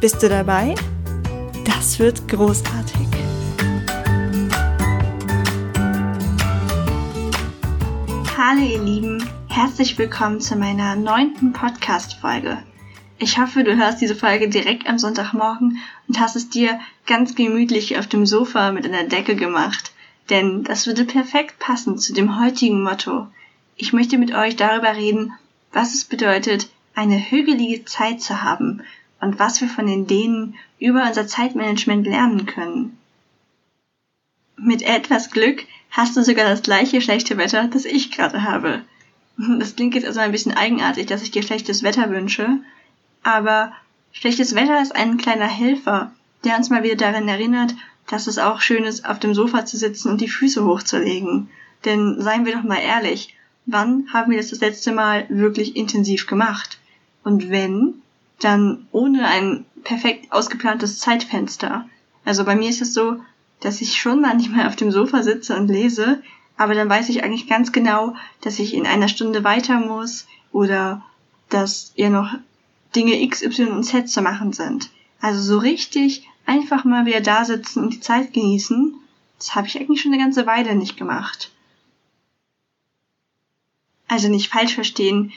Bist du dabei? Das wird großartig. Hallo ihr Lieben, herzlich willkommen zu meiner neunten Podcast-Folge. Ich hoffe, du hörst diese Folge direkt am Sonntagmorgen und hast es dir ganz gemütlich auf dem Sofa mit einer Decke gemacht, denn das würde perfekt passen zu dem heutigen Motto. Ich möchte mit euch darüber reden, was es bedeutet, eine hügelige Zeit zu haben und was wir von den Dänen über unser Zeitmanagement lernen können. Mit etwas Glück hast du sogar das gleiche schlechte Wetter, das ich gerade habe. Das klingt jetzt also ein bisschen eigenartig, dass ich dir schlechtes Wetter wünsche, aber schlechtes Wetter ist ein kleiner Helfer, der uns mal wieder daran erinnert, dass es auch schön ist, auf dem Sofa zu sitzen und die Füße hochzulegen. Denn seien wir doch mal ehrlich, wann haben wir das das letzte Mal wirklich intensiv gemacht? Und wenn, dann ohne ein perfekt ausgeplantes Zeitfenster. Also bei mir ist es so, dass ich schon manchmal auf dem Sofa sitze und lese, aber dann weiß ich eigentlich ganz genau, dass ich in einer Stunde weiter muss oder dass ja noch Dinge X, Y und Z zu machen sind. Also so richtig einfach mal wieder da sitzen und die Zeit genießen, das habe ich eigentlich schon eine ganze Weile nicht gemacht. Also nicht falsch verstehen,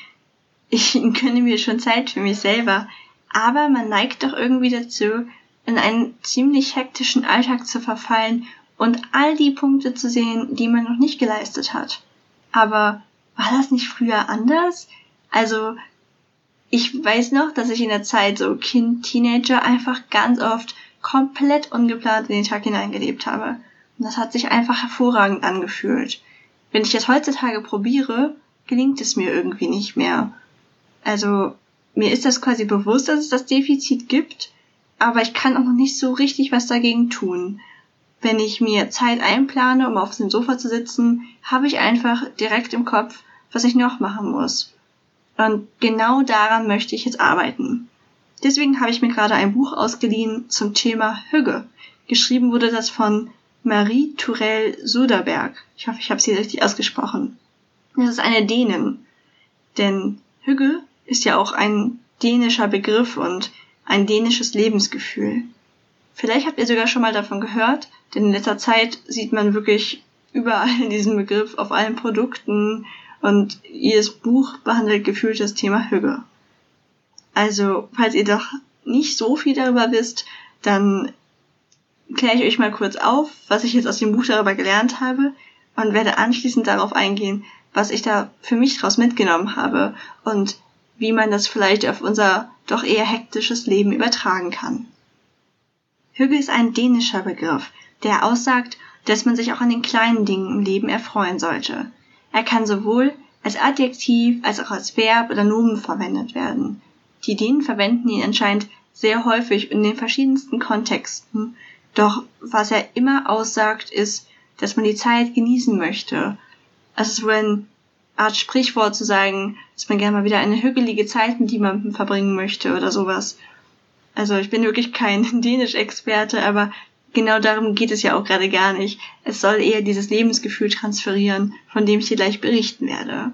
ich gönne mir schon Zeit für mich selber, aber man neigt doch irgendwie dazu, in einen ziemlich hektischen Alltag zu verfallen und all die Punkte zu sehen, die man noch nicht geleistet hat. Aber war das nicht früher anders? Also, ich weiß noch, dass ich in der Zeit so Kind, Teenager einfach ganz oft komplett ungeplant in den Tag hineingelebt habe. Und das hat sich einfach hervorragend angefühlt. Wenn ich das heutzutage probiere, gelingt es mir irgendwie nicht mehr. Also mir ist das quasi bewusst, dass es das Defizit gibt, aber ich kann auch noch nicht so richtig was dagegen tun. Wenn ich mir Zeit einplane, um auf dem Sofa zu sitzen, habe ich einfach direkt im Kopf, was ich noch machen muss. Und genau daran möchte ich jetzt arbeiten. Deswegen habe ich mir gerade ein Buch ausgeliehen zum Thema Hügge. Geschrieben wurde das von Marie Tourelle Suderberg. Ich hoffe, ich habe sie richtig ausgesprochen. Das ist eine Dänin. Denn Hügge ist ja auch ein dänischer Begriff und ein dänisches Lebensgefühl. Vielleicht habt ihr sogar schon mal davon gehört, denn in letzter Zeit sieht man wirklich überall diesen Begriff auf allen Produkten und jedes Buch behandelt gefühlt das Thema Hüge. Also, falls ihr doch nicht so viel darüber wisst, dann kläre ich euch mal kurz auf, was ich jetzt aus dem Buch darüber gelernt habe und werde anschließend darauf eingehen, was ich da für mich draus mitgenommen habe und wie man das vielleicht auf unser doch eher hektisches Leben übertragen kann. Hügel ist ein dänischer Begriff, der aussagt, dass man sich auch an den kleinen Dingen im Leben erfreuen sollte. Er kann sowohl als Adjektiv als auch als Verb oder Nomen verwendet werden. Die Dänen verwenden ihn anscheinend sehr häufig in den verschiedensten Kontexten, doch was er immer aussagt, ist, dass man die Zeit genießen möchte. Es ist wohl ein Art Sprichwort zu sagen, dass man gerne mal wieder eine hügelige Zeit mit jemandem verbringen möchte oder sowas. Also ich bin wirklich kein Dänisch-Experte, aber genau darum geht es ja auch gerade gar nicht. Es soll eher dieses Lebensgefühl transferieren, von dem ich dir gleich berichten werde.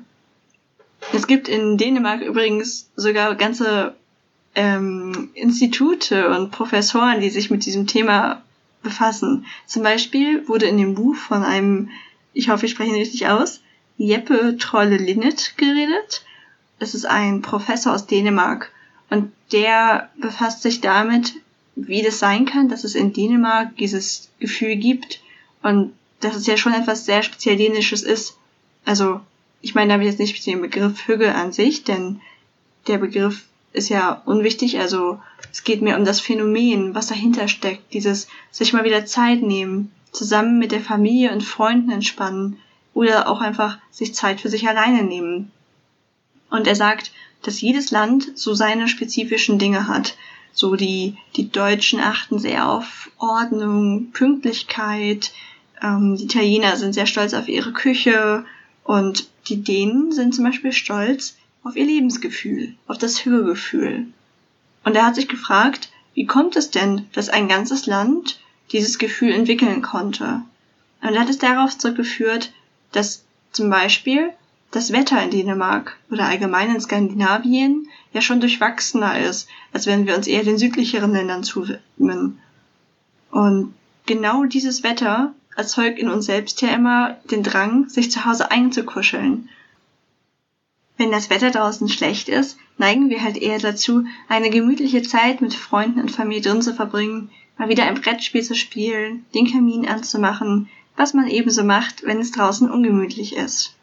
Es gibt in Dänemark übrigens sogar ganze ähm, Institute und Professoren, die sich mit diesem Thema befassen. Zum Beispiel wurde in dem Buch von einem, ich hoffe, ich spreche ihn richtig aus, Jeppe Trolle Linnet geredet. Das ist ein Professor aus Dänemark und der befasst sich damit, wie das sein kann, dass es in Dänemark dieses Gefühl gibt und dass es ja schon etwas sehr speziell Dänisches ist. Also, ich meine damit jetzt nicht den Begriff Hügge an sich, denn der Begriff ist ja unwichtig. Also, es geht mir um das Phänomen, was dahinter steckt. Dieses sich mal wieder Zeit nehmen, zusammen mit der Familie und Freunden entspannen, oder auch einfach sich Zeit für sich alleine nehmen. Und er sagt, dass jedes Land so seine spezifischen Dinge hat. So die, die Deutschen achten sehr auf Ordnung, Pünktlichkeit, ähm, die Italiener sind sehr stolz auf ihre Küche und die Dänen sind zum Beispiel stolz auf ihr Lebensgefühl, auf das Hörgefühl. Und er hat sich gefragt, wie kommt es denn, dass ein ganzes Land dieses Gefühl entwickeln konnte? Und er hat es darauf zurückgeführt, dass zum Beispiel das Wetter in Dänemark oder allgemein in Skandinavien ja schon durchwachsener ist, als wenn wir uns eher den südlicheren Ländern zuwidmen. Und genau dieses Wetter erzeugt in uns selbst ja immer den Drang, sich zu Hause einzukuscheln. Wenn das Wetter draußen schlecht ist, neigen wir halt eher dazu, eine gemütliche Zeit mit Freunden und Familie drin zu verbringen, mal wieder ein Brettspiel zu spielen, den Kamin anzumachen, was man ebenso macht, wenn es draußen ungemütlich ist.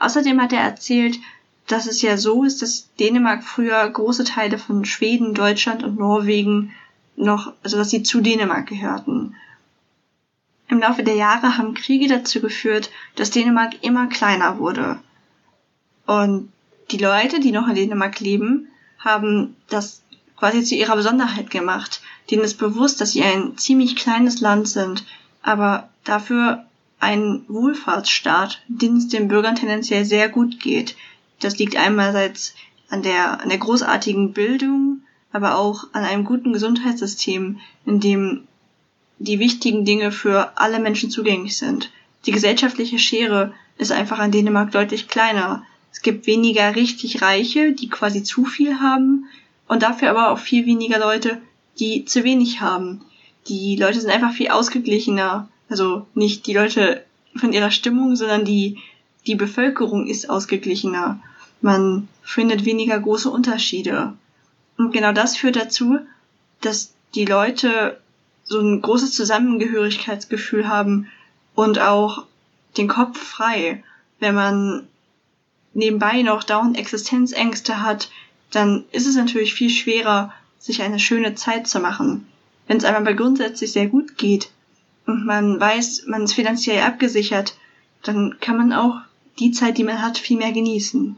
Außerdem hat er erzählt, dass es ja so ist, dass Dänemark früher große Teile von Schweden, Deutschland und Norwegen noch, also dass sie zu Dänemark gehörten. Im Laufe der Jahre haben Kriege dazu geführt, dass Dänemark immer kleiner wurde. Und die Leute, die noch in Dänemark leben, haben das quasi zu ihrer Besonderheit gemacht. Denen ist bewusst, dass sie ein ziemlich kleines Land sind, aber dafür ein Wohlfahrtsstaat, den es den Bürgern tendenziell sehr gut geht. Das liegt einerseits an der, an der großartigen Bildung, aber auch an einem guten Gesundheitssystem, in dem die wichtigen Dinge für alle Menschen zugänglich sind. Die gesellschaftliche Schere ist einfach an Dänemark deutlich kleiner. Es gibt weniger richtig Reiche, die quasi zu viel haben und dafür aber auch viel weniger Leute, die zu wenig haben. Die Leute sind einfach viel ausgeglichener also nicht die Leute von ihrer Stimmung, sondern die, die Bevölkerung ist ausgeglichener. Man findet weniger große Unterschiede. Und genau das führt dazu, dass die Leute so ein großes Zusammengehörigkeitsgefühl haben und auch den Kopf frei. Wenn man nebenbei noch dauernd Existenzängste hat, dann ist es natürlich viel schwerer, sich eine schöne Zeit zu machen. Wenn es einem aber grundsätzlich sehr gut geht, und man weiß, man ist finanziell abgesichert, dann kann man auch die Zeit, die man hat, viel mehr genießen.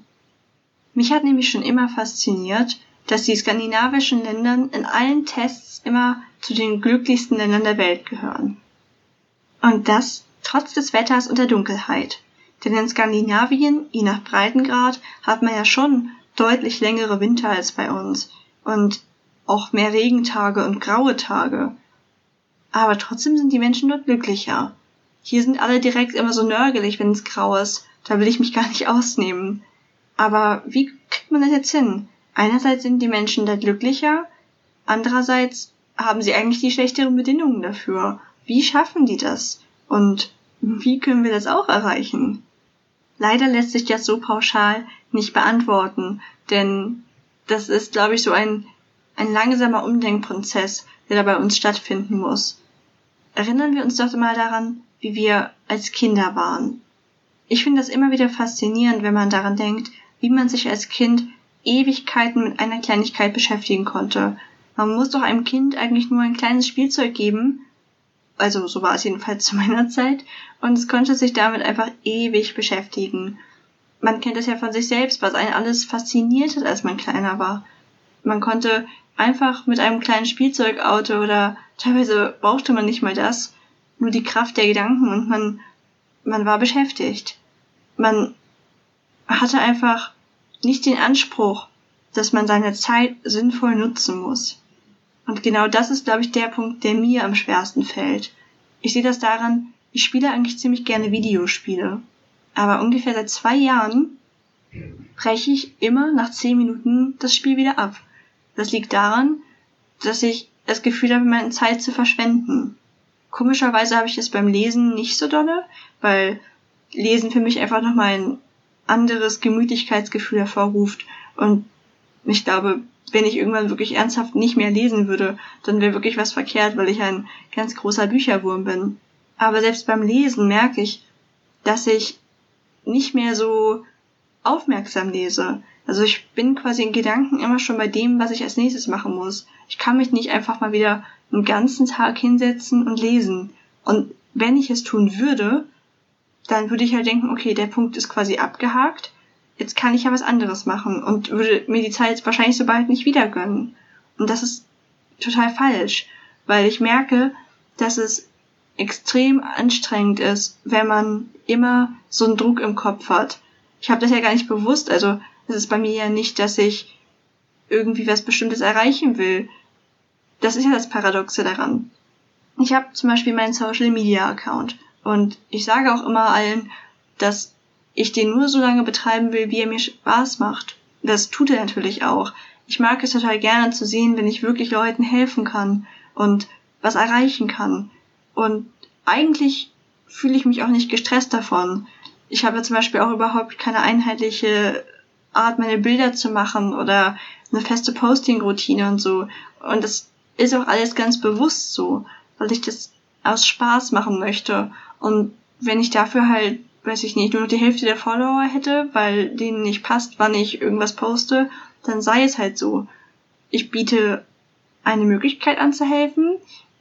Mich hat nämlich schon immer fasziniert, dass die skandinavischen Länder in allen Tests immer zu den glücklichsten Ländern der Welt gehören. Und das trotz des Wetters und der Dunkelheit. Denn in Skandinavien, je nach Breitengrad, hat man ja schon deutlich längere Winter als bei uns und auch mehr Regentage und graue Tage. Aber trotzdem sind die Menschen dort glücklicher. Hier sind alle direkt immer so nörgelig, wenn es grau ist. Da will ich mich gar nicht ausnehmen. Aber wie kriegt man das jetzt hin? Einerseits sind die Menschen da glücklicher, andererseits haben sie eigentlich die schlechteren Bedingungen dafür. Wie schaffen die das? Und wie können wir das auch erreichen? Leider lässt sich das so pauschal nicht beantworten, denn das ist, glaube ich, so ein, ein langsamer Umdenkprozess, der da bei uns stattfinden muss erinnern wir uns doch mal daran, wie wir als Kinder waren. Ich finde das immer wieder faszinierend, wenn man daran denkt, wie man sich als Kind Ewigkeiten mit einer Kleinigkeit beschäftigen konnte. Man muss doch einem Kind eigentlich nur ein kleines Spielzeug geben, also so war es jedenfalls zu meiner Zeit, und es konnte sich damit einfach ewig beschäftigen. Man kennt es ja von sich selbst, was einen alles fasziniert hat, als man kleiner war. Man konnte einfach mit einem kleinen Spielzeugauto oder teilweise brauchte man nicht mal das, nur die Kraft der Gedanken und man, man war beschäftigt. Man hatte einfach nicht den Anspruch, dass man seine Zeit sinnvoll nutzen muss. Und genau das ist, glaube ich, der Punkt, der mir am schwersten fällt. Ich sehe das daran, ich spiele eigentlich ziemlich gerne Videospiele. Aber ungefähr seit zwei Jahren breche ich immer nach zehn Minuten das Spiel wieder ab. Das liegt daran, dass ich das Gefühl habe, meine Zeit zu verschwenden. Komischerweise habe ich es beim Lesen nicht so dolle, weil Lesen für mich einfach nochmal ein anderes Gemütlichkeitsgefühl hervorruft. Und ich glaube, wenn ich irgendwann wirklich ernsthaft nicht mehr lesen würde, dann wäre wirklich was verkehrt, weil ich ein ganz großer Bücherwurm bin. Aber selbst beim Lesen merke ich, dass ich nicht mehr so aufmerksam lese. Also ich bin quasi in Gedanken immer schon bei dem, was ich als nächstes machen muss. Ich kann mich nicht einfach mal wieder einen ganzen Tag hinsetzen und lesen. Und wenn ich es tun würde, dann würde ich halt denken, okay, der Punkt ist quasi abgehakt. Jetzt kann ich ja was anderes machen und würde mir die Zeit wahrscheinlich so bald nicht wieder gönnen. Und das ist total falsch, weil ich merke, dass es extrem anstrengend ist, wenn man immer so einen Druck im Kopf hat. Ich habe das ja gar nicht bewusst, also es ist bei mir ja nicht, dass ich irgendwie was Bestimmtes erreichen will. Das ist ja das Paradoxe daran. Ich habe zum Beispiel meinen Social Media Account und ich sage auch immer allen, dass ich den nur so lange betreiben will, wie er mir Spaß macht. Das tut er natürlich auch. Ich mag es total gerne zu sehen, wenn ich wirklich Leuten helfen kann und was erreichen kann. Und eigentlich fühle ich mich auch nicht gestresst davon. Ich habe zum Beispiel auch überhaupt keine einheitliche Art, meine Bilder zu machen oder eine feste Posting-Routine und so. Und das ist auch alles ganz bewusst so, weil ich das aus Spaß machen möchte. Und wenn ich dafür halt, weiß ich nicht, nur noch die Hälfte der Follower hätte, weil denen nicht passt, wann ich irgendwas poste, dann sei es halt so. Ich biete eine Möglichkeit anzuhelfen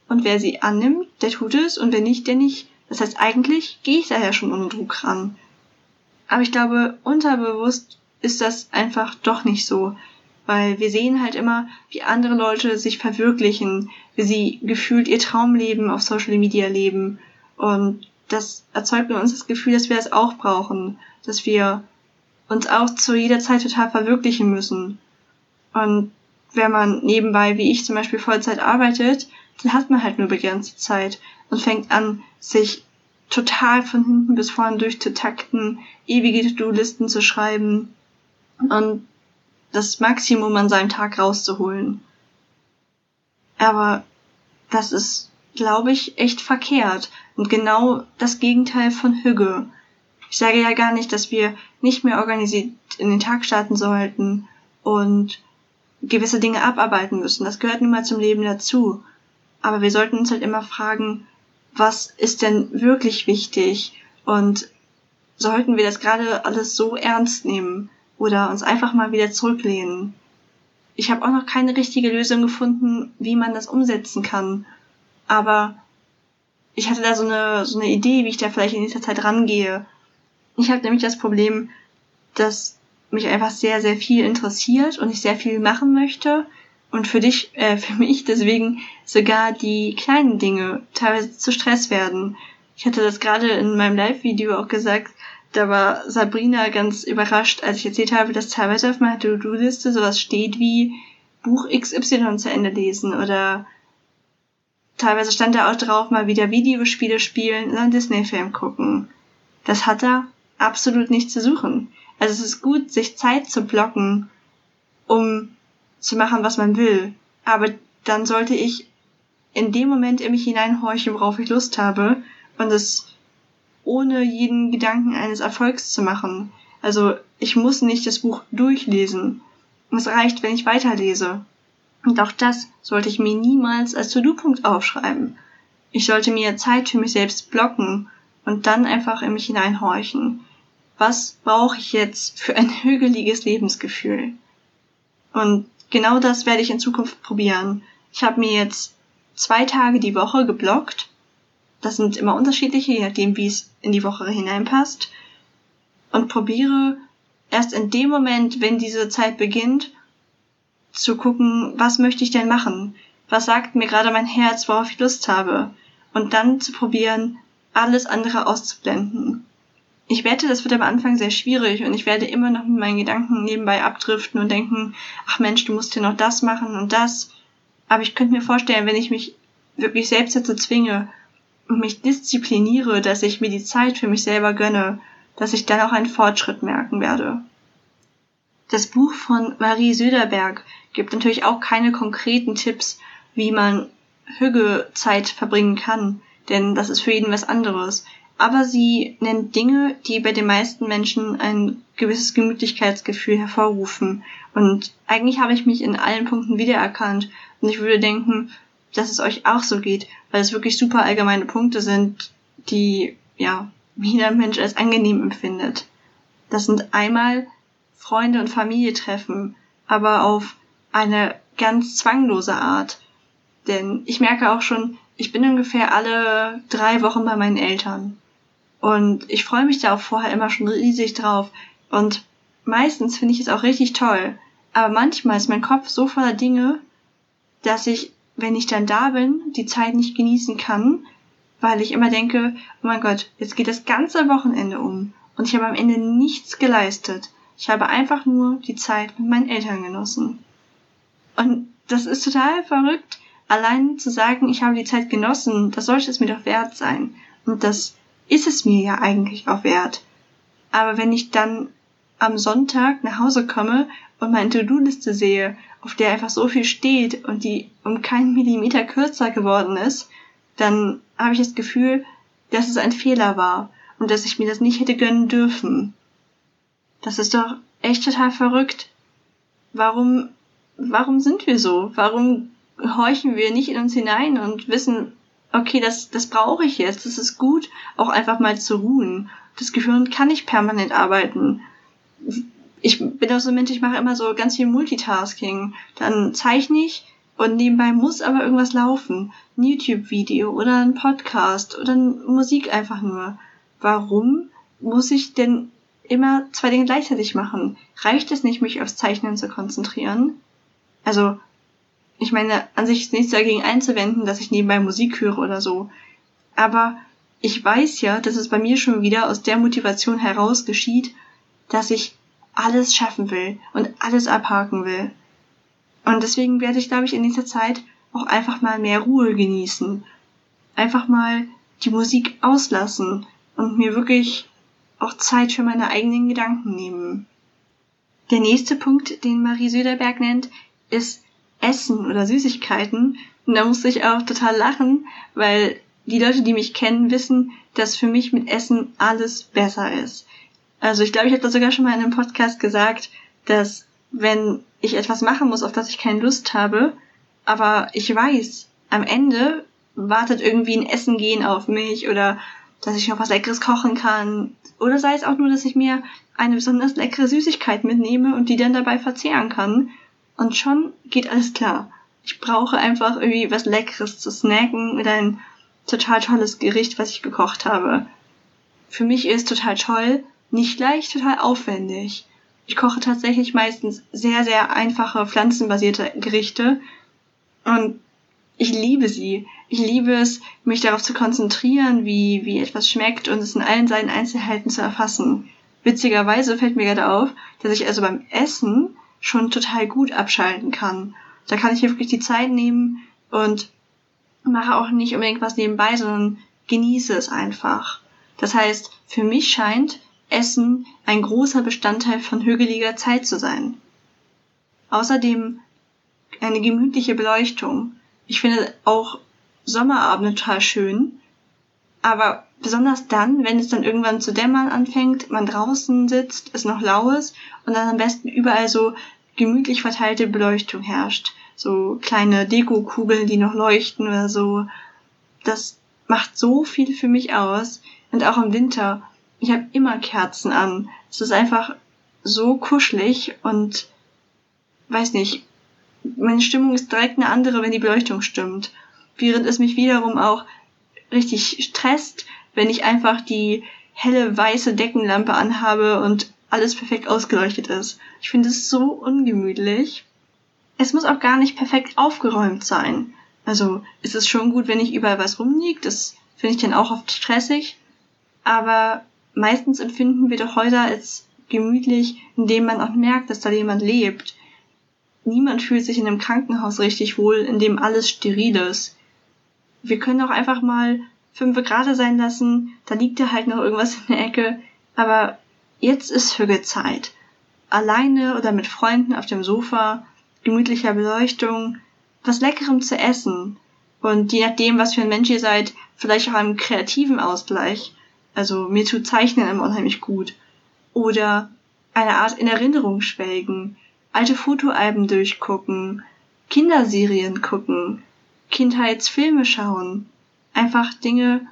und wer sie annimmt, der tut es und wer nicht, der nicht. Das heißt, eigentlich gehe ich daher schon ohne Druck ran. Aber ich glaube, unterbewusst ist das einfach doch nicht so. Weil wir sehen halt immer, wie andere Leute sich verwirklichen, wie sie gefühlt ihr Traumleben auf Social Media leben. Und das erzeugt in uns das Gefühl, dass wir das auch brauchen, dass wir uns auch zu jeder Zeit total verwirklichen müssen. Und wenn man nebenbei, wie ich zum Beispiel Vollzeit arbeitet, dann hat man halt nur begrenzte Zeit und fängt an, sich total von hinten bis vorn durchzutakten, ewige To-Do-Listen zu schreiben und das Maximum an seinem Tag rauszuholen. Aber das ist, glaube ich, echt verkehrt und genau das Gegenteil von Hüge. Ich sage ja gar nicht, dass wir nicht mehr organisiert in den Tag starten sollten und gewisse Dinge abarbeiten müssen. Das gehört nun mal zum Leben dazu. Aber wir sollten uns halt immer fragen, was ist denn wirklich wichtig und sollten wir das gerade alles so ernst nehmen oder uns einfach mal wieder zurücklehnen. Ich habe auch noch keine richtige Lösung gefunden, wie man das umsetzen kann. Aber ich hatte da so eine, so eine Idee, wie ich da vielleicht in nächster Zeit rangehe. Ich habe nämlich das Problem, dass mich einfach sehr, sehr viel interessiert und ich sehr viel machen möchte und für dich, äh, für mich deswegen sogar die kleinen Dinge teilweise zu Stress werden. Ich hatte das gerade in meinem Live-Video auch gesagt, da war Sabrina ganz überrascht, als ich erzählt habe, dass teilweise auf meiner To-Do-Liste sowas steht wie Buch XY zu Ende lesen oder teilweise stand da auch drauf, mal wieder Videospiele spielen oder einen Disney-Film gucken. Das hat da absolut nichts zu suchen. Also es ist gut, sich Zeit zu blocken, um zu machen, was man will. Aber dann sollte ich in dem Moment in mich hineinhorchen, worauf ich Lust habe und es ohne jeden Gedanken eines Erfolgs zu machen. Also ich muss nicht das Buch durchlesen. Es reicht, wenn ich weiterlese. Und auch das sollte ich mir niemals als To-Do-Punkt aufschreiben. Ich sollte mir Zeit für mich selbst blocken und dann einfach in mich hineinhorchen. Was brauche ich jetzt für ein hügeliges Lebensgefühl? Und genau das werde ich in Zukunft probieren. Ich habe mir jetzt zwei Tage die Woche geblockt. Das sind immer unterschiedliche, je nachdem, wie es in die Woche hineinpasst. Und probiere erst in dem Moment, wenn diese Zeit beginnt, zu gucken, was möchte ich denn machen? Was sagt mir gerade mein Herz, worauf ich Lust habe? Und dann zu probieren, alles andere auszublenden. Ich wette, das wird am Anfang sehr schwierig und ich werde immer noch mit meinen Gedanken nebenbei abdriften und denken, ach Mensch, du musst hier noch das machen und das. Aber ich könnte mir vorstellen, wenn ich mich wirklich selbst dazu zwinge mich diszipliniere, dass ich mir die Zeit für mich selber gönne, dass ich dann auch einen Fortschritt merken werde. Das Buch von Marie Söderberg gibt natürlich auch keine konkreten Tipps, wie man Hügezeit verbringen kann, denn das ist für jeden was anderes aber sie nennt Dinge, die bei den meisten Menschen ein gewisses Gemütlichkeitsgefühl hervorrufen. Und eigentlich habe ich mich in allen Punkten wiedererkannt. Und ich würde denken, dass es euch auch so geht, weil es wirklich super allgemeine Punkte sind, die, ja, jeder Mensch als angenehm empfindet. Das sind einmal Freunde und Familie treffen, aber auf eine ganz zwanglose Art. Denn ich merke auch schon, ich bin ungefähr alle drei Wochen bei meinen Eltern. Und ich freue mich da auch vorher immer schon riesig drauf. Und meistens finde ich es auch richtig toll. Aber manchmal ist mein Kopf so voller Dinge, dass ich wenn ich dann da bin, die Zeit nicht genießen kann, weil ich immer denke, oh mein Gott, jetzt geht das ganze Wochenende um und ich habe am Ende nichts geleistet. Ich habe einfach nur die Zeit mit meinen Eltern genossen. Und das ist total verrückt, allein zu sagen, ich habe die Zeit genossen, das sollte es mir doch wert sein. Und das ist es mir ja eigentlich auch wert. Aber wenn ich dann am Sonntag nach Hause komme und meine To-Do-Liste sehe, auf der einfach so viel steht und die um keinen Millimeter kürzer geworden ist, dann habe ich das Gefühl, dass es ein Fehler war und dass ich mir das nicht hätte gönnen dürfen. Das ist doch echt total verrückt. Warum, warum sind wir so? Warum horchen wir nicht in uns hinein und wissen, okay, das, das brauche ich jetzt, das ist gut, auch einfach mal zu ruhen. Das Gehirn kann nicht permanent arbeiten. Ich bin auch so ein Mensch, ich mache immer so ganz viel Multitasking. Dann zeichne ich und nebenbei muss aber irgendwas laufen. Ein YouTube-Video oder ein Podcast oder Musik einfach nur. Warum muss ich denn immer zwei Dinge gleichzeitig machen? Reicht es nicht, mich aufs Zeichnen zu konzentrieren? Also, ich meine, an sich ist nichts dagegen einzuwenden, dass ich nebenbei Musik höre oder so. Aber ich weiß ja, dass es bei mir schon wieder aus der Motivation heraus geschieht, dass ich alles schaffen will und alles abhaken will. Und deswegen werde ich, glaube ich, in nächster Zeit auch einfach mal mehr Ruhe genießen. Einfach mal die Musik auslassen und mir wirklich auch Zeit für meine eigenen Gedanken nehmen. Der nächste Punkt, den Marie Söderberg nennt, ist Essen oder Süßigkeiten. Und da musste ich auch total lachen, weil die Leute, die mich kennen, wissen, dass für mich mit Essen alles besser ist. Also ich glaube, ich habe das sogar schon mal in einem Podcast gesagt, dass wenn ich etwas machen muss, auf das ich keine Lust habe, aber ich weiß, am Ende wartet irgendwie ein Essen gehen auf mich oder dass ich noch was Leckeres kochen kann. Oder sei es auch nur, dass ich mir eine besonders leckere Süßigkeit mitnehme und die dann dabei verzehren kann. Und schon geht alles klar. Ich brauche einfach irgendwie was Leckeres zu snacken oder ein total tolles Gericht, was ich gekocht habe. Für mich ist total toll, nicht gleich total aufwendig. Ich koche tatsächlich meistens sehr, sehr einfache pflanzenbasierte Gerichte und ich liebe sie. Ich liebe es, mich darauf zu konzentrieren, wie, wie etwas schmeckt und es in allen seinen Einzelheiten zu erfassen. Witzigerweise fällt mir gerade auf, dass ich also beim Essen schon total gut abschalten kann. Da kann ich mir wirklich die Zeit nehmen und mache auch nicht unbedingt was nebenbei, sondern genieße es einfach. Das heißt, für mich scheint Essen ein großer Bestandteil von hügeliger Zeit zu sein. Außerdem eine gemütliche Beleuchtung. Ich finde auch Sommerabende total schön, aber besonders dann, wenn es dann irgendwann zu dämmern anfängt, man draußen sitzt, es noch lau ist und dann am besten überall so gemütlich verteilte Beleuchtung herrscht. So kleine Dekokugeln, die noch leuchten oder so. Das macht so viel für mich aus. Und auch im Winter, ich habe immer Kerzen an. Es ist einfach so kuschelig und weiß nicht, meine Stimmung ist direkt eine andere, wenn die Beleuchtung stimmt. Während es mich wiederum auch richtig stresst, wenn ich einfach die helle weiße Deckenlampe anhabe und alles perfekt ausgeleuchtet ist. Ich finde es so ungemütlich. Es muss auch gar nicht perfekt aufgeräumt sein. Also ist es schon gut, wenn nicht überall was rumliegt. Das finde ich dann auch oft stressig. Aber meistens empfinden wir doch Häuser als gemütlich, indem man auch merkt, dass da jemand lebt. Niemand fühlt sich in einem Krankenhaus richtig wohl, in dem alles steril ist. Wir können auch einfach mal fünf Grad sein lassen, da liegt da halt noch irgendwas in der Ecke, aber jetzt ist Hügelzeit. Alleine oder mit Freunden auf dem Sofa, gemütlicher Beleuchtung, was Leckerem zu essen und je nachdem, was für ein Mensch ihr seid, vielleicht auch einem kreativen Ausgleich. Also mir tut Zeichnen immer unheimlich gut. Oder eine Art in Erinnerung schwelgen, alte Fotoalben durchgucken, Kinderserien gucken, Kindheitsfilme schauen. Einfach Dinge,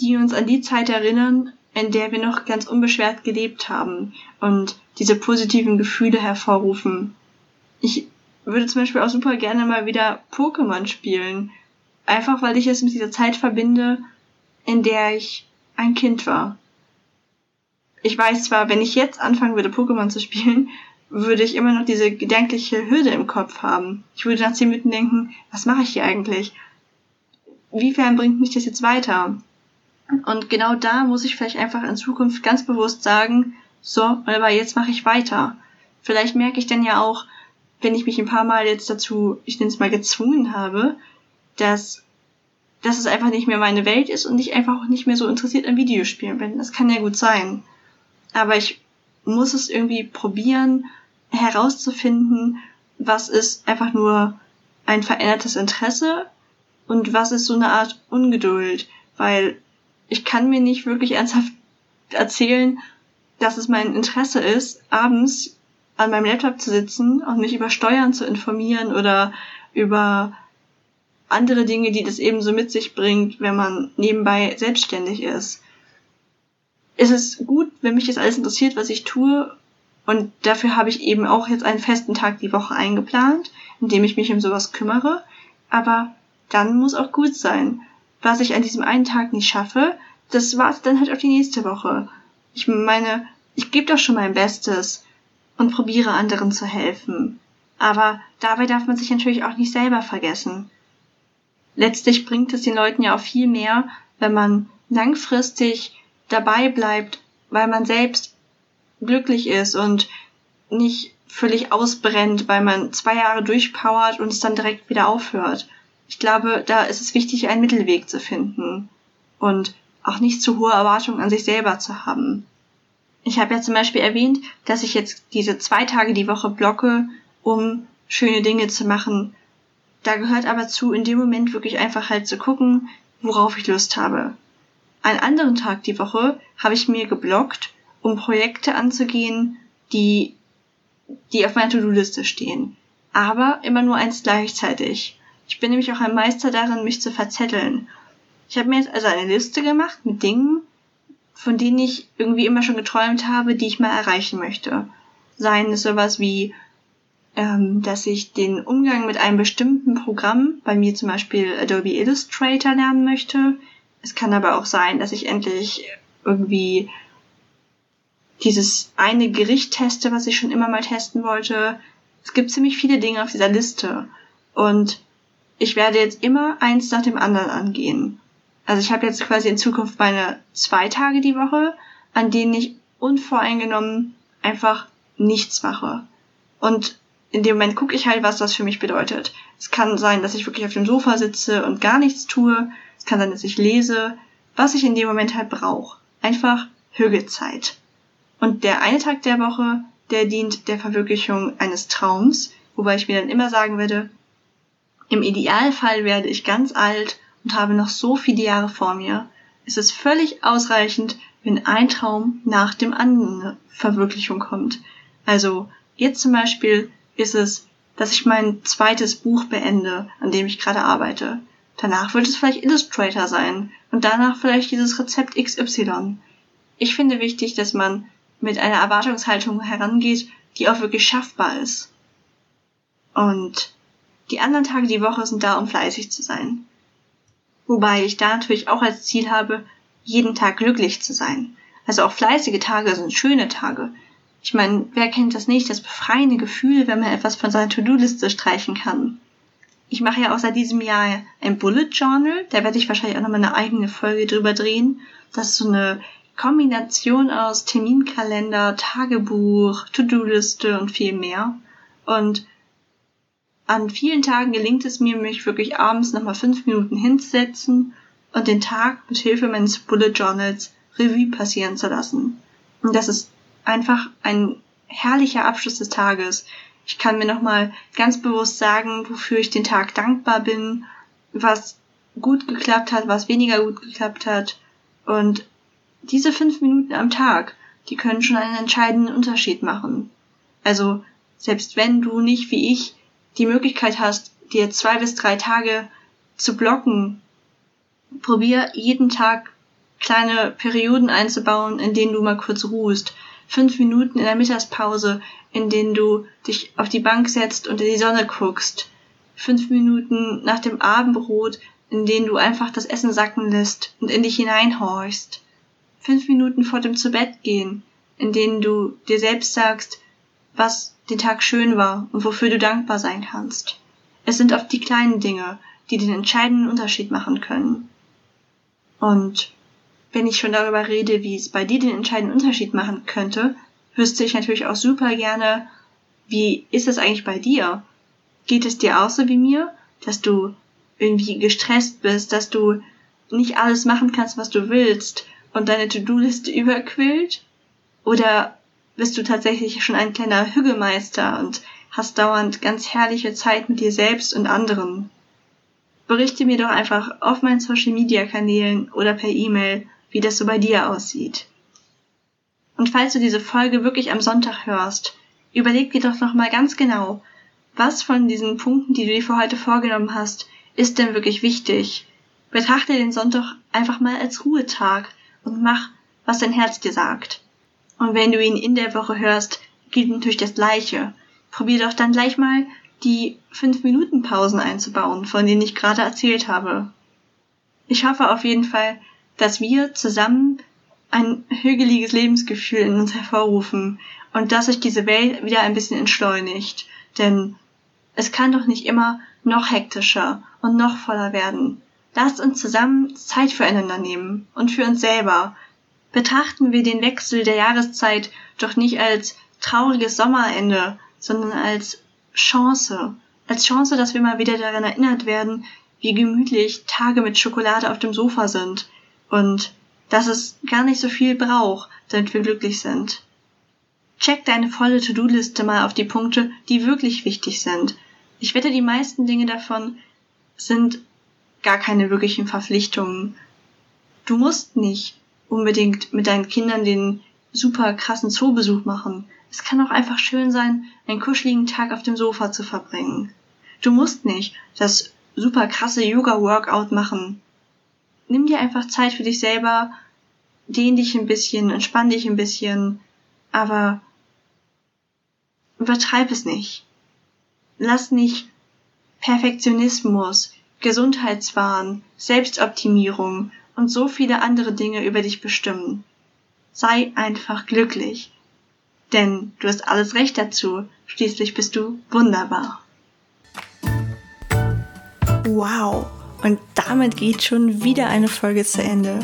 die uns an die Zeit erinnern, in der wir noch ganz unbeschwert gelebt haben und diese positiven Gefühle hervorrufen. Ich würde zum Beispiel auch super gerne mal wieder Pokémon spielen. Einfach weil ich es mit dieser Zeit verbinde, in der ich ein Kind war. Ich weiß zwar, wenn ich jetzt anfangen würde, Pokémon zu spielen, würde ich immer noch diese gedankliche Hürde im Kopf haben. Ich würde nach zehn Minuten denken, was mache ich hier eigentlich? Wiefern bringt mich das jetzt weiter? Und genau da muss ich vielleicht einfach in Zukunft ganz bewusst sagen, so, aber jetzt mache ich weiter. Vielleicht merke ich dann ja auch, wenn ich mich ein paar Mal jetzt dazu, ich nenne es mal, gezwungen habe, dass, dass es einfach nicht mehr meine Welt ist und ich einfach auch nicht mehr so interessiert an Videospielen bin. Das kann ja gut sein. Aber ich muss es irgendwie probieren, herauszufinden, was ist einfach nur ein verändertes Interesse und was ist so eine Art Ungeduld, weil ich kann mir nicht wirklich ernsthaft erzählen, dass es mein Interesse ist, abends an meinem Laptop zu sitzen und mich über Steuern zu informieren oder über andere Dinge, die das eben so mit sich bringt, wenn man nebenbei selbstständig ist. Es ist gut, wenn mich das alles interessiert, was ich tue. Und dafür habe ich eben auch jetzt einen festen Tag die Woche eingeplant, in dem ich mich um sowas kümmere. Aber dann muss auch gut sein was ich an diesem einen Tag nicht schaffe, das wartet dann halt auf die nächste Woche. Ich meine, ich gebe doch schon mein Bestes und probiere anderen zu helfen. Aber dabei darf man sich natürlich auch nicht selber vergessen. Letztlich bringt es den Leuten ja auch viel mehr, wenn man langfristig dabei bleibt, weil man selbst glücklich ist und nicht völlig ausbrennt, weil man zwei Jahre durchpowert und es dann direkt wieder aufhört ich glaube, da ist es wichtig, einen Mittelweg zu finden und auch nicht zu hohe Erwartungen an sich selber zu haben. Ich habe ja zum Beispiel erwähnt, dass ich jetzt diese zwei Tage die Woche blocke, um schöne Dinge zu machen. Da gehört aber zu, in dem Moment wirklich einfach halt zu gucken, worauf ich Lust habe. Einen anderen Tag die Woche habe ich mir geblockt, um Projekte anzugehen, die, die auf meiner To-Do-Liste stehen. Aber immer nur eins gleichzeitig. Ich bin nämlich auch ein Meister darin, mich zu verzetteln. Ich habe mir jetzt also eine Liste gemacht mit Dingen, von denen ich irgendwie immer schon geträumt habe, die ich mal erreichen möchte. Seien es sowas wie, ähm, dass ich den Umgang mit einem bestimmten Programm, bei mir zum Beispiel Adobe Illustrator lernen möchte. Es kann aber auch sein, dass ich endlich irgendwie dieses eine Gericht teste, was ich schon immer mal testen wollte. Es gibt ziemlich viele Dinge auf dieser Liste. Und ich werde jetzt immer eins nach dem anderen angehen. Also ich habe jetzt quasi in Zukunft meine zwei Tage die Woche, an denen ich unvoreingenommen einfach nichts mache. Und in dem Moment gucke ich halt, was das für mich bedeutet. Es kann sein, dass ich wirklich auf dem Sofa sitze und gar nichts tue. Es kann sein, dass ich lese, was ich in dem Moment halt brauche. Einfach Hügelzeit. Und der eine Tag der Woche, der dient der Verwirklichung eines Traums, wobei ich mir dann immer sagen werde, im Idealfall werde ich ganz alt und habe noch so viele Jahre vor mir. Es ist völlig ausreichend, wenn ein Traum nach dem anderen Verwirklichung kommt. Also jetzt zum Beispiel ist es, dass ich mein zweites Buch beende, an dem ich gerade arbeite. Danach wird es vielleicht Illustrator sein und danach vielleicht dieses Rezept XY. Ich finde wichtig, dass man mit einer Erwartungshaltung herangeht, die auch wirklich schaffbar ist. Und die anderen Tage die Woche sind da, um fleißig zu sein. Wobei ich da natürlich auch als Ziel habe, jeden Tag glücklich zu sein. Also auch fleißige Tage sind schöne Tage. Ich meine, wer kennt das nicht, das befreiende Gefühl, wenn man etwas von seiner To-Do-Liste streichen kann. Ich mache ja auch seit diesem Jahr ein Bullet Journal, da werde ich wahrscheinlich auch nochmal eine eigene Folge drüber drehen. Das ist so eine Kombination aus Terminkalender, Tagebuch, To-Do-Liste und viel mehr. Und an vielen Tagen gelingt es mir, mich wirklich abends nochmal fünf Minuten hinzusetzen und den Tag mit Hilfe meines Bullet Journals Revue passieren zu lassen. Und das ist einfach ein herrlicher Abschluss des Tages. Ich kann mir nochmal ganz bewusst sagen, wofür ich den Tag dankbar bin, was gut geklappt hat, was weniger gut geklappt hat. Und diese fünf Minuten am Tag, die können schon einen entscheidenden Unterschied machen. Also, selbst wenn du nicht wie ich die Möglichkeit hast, dir zwei bis drei Tage zu blocken, probier jeden Tag kleine Perioden einzubauen, in denen du mal kurz ruhst. Fünf Minuten in der Mittagspause, in denen du dich auf die Bank setzt und in die Sonne guckst. Fünf Minuten nach dem Abendbrot, in denen du einfach das Essen sacken lässt und in dich hineinhorchst. Fünf Minuten vor dem Zubettgehen, in denen du dir selbst sagst, was den Tag schön war und wofür du dankbar sein kannst. Es sind oft die kleinen Dinge, die den entscheidenden Unterschied machen können. Und wenn ich schon darüber rede, wie es bei dir den entscheidenden Unterschied machen könnte, wüsste ich natürlich auch super gerne, wie ist es eigentlich bei dir? Geht es dir auch so wie mir, dass du irgendwie gestresst bist, dass du nicht alles machen kannst, was du willst und deine To-Do-Liste überquillt? Oder bist du tatsächlich schon ein kleiner Hügelmeister und hast dauernd ganz herrliche Zeit mit dir selbst und anderen? Berichte mir doch einfach auf meinen Social Media Kanälen oder per E-Mail, wie das so bei dir aussieht. Und falls du diese Folge wirklich am Sonntag hörst, überleg dir doch nochmal ganz genau, was von diesen Punkten, die du dir für heute vorgenommen hast, ist denn wirklich wichtig? Betrachte den Sonntag einfach mal als Ruhetag und mach, was dein Herz dir sagt. Und wenn du ihn in der Woche hörst, gilt natürlich das Gleiche. Probier doch dann gleich mal die 5-Minuten-Pausen einzubauen, von denen ich gerade erzählt habe. Ich hoffe auf jeden Fall, dass wir zusammen ein hügeliges Lebensgefühl in uns hervorrufen und dass sich diese Welt wieder ein bisschen entschleunigt. Denn es kann doch nicht immer noch hektischer und noch voller werden. Lasst uns zusammen Zeit füreinander nehmen und für uns selber. Betrachten wir den Wechsel der Jahreszeit doch nicht als trauriges Sommerende, sondern als Chance. Als Chance, dass wir mal wieder daran erinnert werden, wie gemütlich Tage mit Schokolade auf dem Sofa sind und dass es gar nicht so viel braucht, damit wir glücklich sind. Check deine volle To-Do-Liste mal auf die Punkte, die wirklich wichtig sind ich wette, die meisten Dinge davon sind gar keine wirklichen Verpflichtungen. Du musst nicht unbedingt mit deinen Kindern den super krassen Zoobesuch machen. Es kann auch einfach schön sein, einen kuscheligen Tag auf dem Sofa zu verbringen. Du musst nicht das super krasse Yoga-Workout machen. Nimm dir einfach Zeit für dich selber, dehn dich ein bisschen, entspann dich ein bisschen, aber übertreib es nicht lass nicht Perfektionismus, Gesundheitswahn, Selbstoptimierung und so viele andere Dinge über dich bestimmen. Sei einfach glücklich. Denn du hast alles Recht dazu. Schließlich bist du wunderbar. Wow. Und damit geht schon wieder eine Folge zu Ende.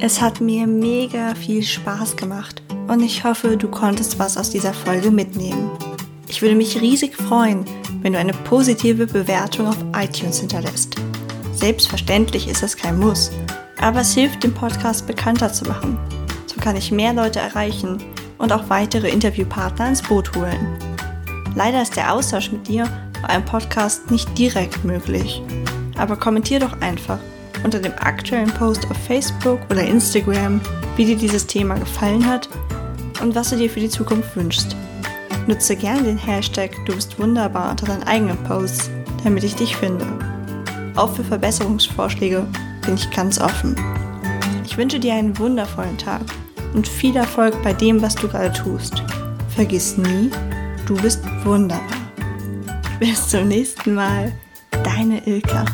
Es hat mir mega viel Spaß gemacht und ich hoffe, du konntest was aus dieser Folge mitnehmen. Ich würde mich riesig freuen, wenn du eine positive Bewertung auf iTunes hinterlässt. Selbstverständlich ist es kein Muss, aber es hilft, den Podcast bekannter zu machen. So kann ich mehr Leute erreichen und auch weitere Interviewpartner ins Boot holen. Leider ist der Austausch mit dir bei einem Podcast nicht direkt möglich. Aber kommentier doch einfach unter dem aktuellen Post auf Facebook oder Instagram, wie dir dieses Thema gefallen hat und was du dir für die Zukunft wünschst. Nutze gerne den Hashtag Du bist wunderbar unter deinen eigenen Posts, damit ich dich finde. Auch für Verbesserungsvorschläge bin ich ganz offen. Ich wünsche dir einen wundervollen Tag und viel Erfolg bei dem, was du gerade tust. Vergiss nie, du bist wunderbar. Bis zum nächsten Mal, deine Ilka.